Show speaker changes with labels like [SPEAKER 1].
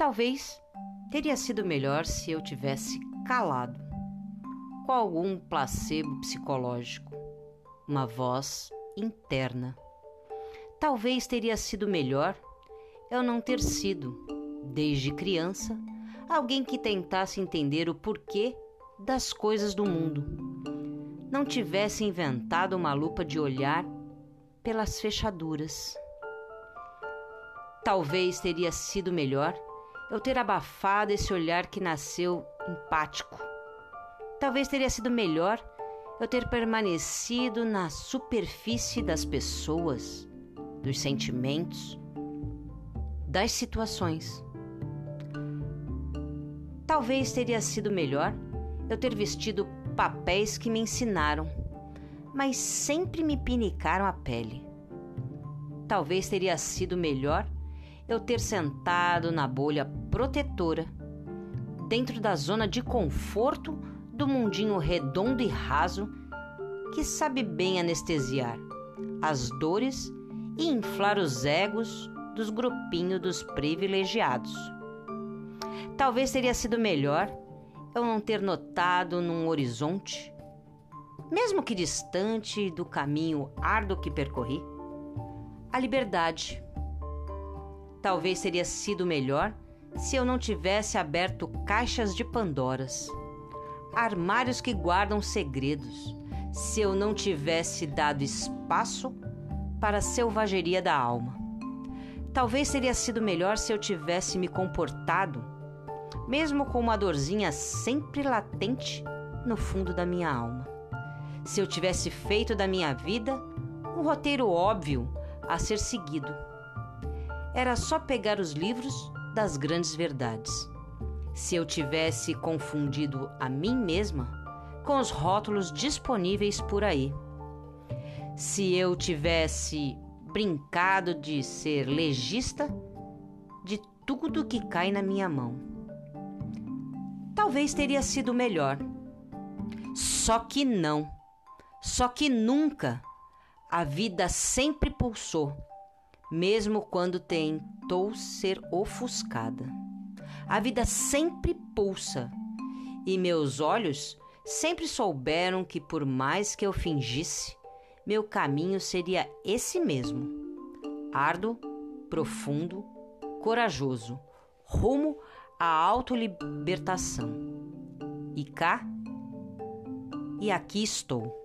[SPEAKER 1] Talvez teria sido melhor se eu tivesse calado, com algum placebo psicológico, uma voz interna. Talvez teria sido melhor eu não ter sido, desde criança, alguém que tentasse entender o porquê das coisas do mundo. Não tivesse inventado uma lupa de olhar pelas fechaduras. Talvez teria sido melhor eu ter abafado esse olhar que nasceu empático. Talvez teria sido melhor eu ter permanecido na superfície das pessoas, dos sentimentos, das situações. Talvez teria sido melhor eu ter vestido papéis que me ensinaram, mas sempre me pinicaram a pele. Talvez teria sido melhor eu ter sentado na bolha protetora, dentro da zona de conforto do mundinho redondo e raso que sabe bem anestesiar as dores e inflar os egos dos grupinhos dos privilegiados. Talvez teria sido melhor eu não ter notado num horizonte, mesmo que distante do caminho árduo que percorri, a liberdade. Talvez teria sido melhor se eu não tivesse aberto caixas de Pandoras, armários que guardam segredos, se eu não tivesse dado espaço para a selvageria da alma. Talvez teria sido melhor se eu tivesse me comportado, mesmo com uma dorzinha sempre latente no fundo da minha alma. Se eu tivesse feito da minha vida um roteiro óbvio a ser seguido. Era só pegar os livros das grandes verdades. Se eu tivesse confundido a mim mesma com os rótulos disponíveis por aí. Se eu tivesse brincado de ser legista de tudo que cai na minha mão. Talvez teria sido melhor. Só que não. Só que nunca. A vida sempre pulsou, mesmo quando tentou ser ofuscada. A vida sempre pulsa, e meus olhos sempre souberam que, por mais que eu fingisse, meu caminho seria esse mesmo: árduo, profundo, corajoso, rumo à autolibertação. E cá, e aqui estou.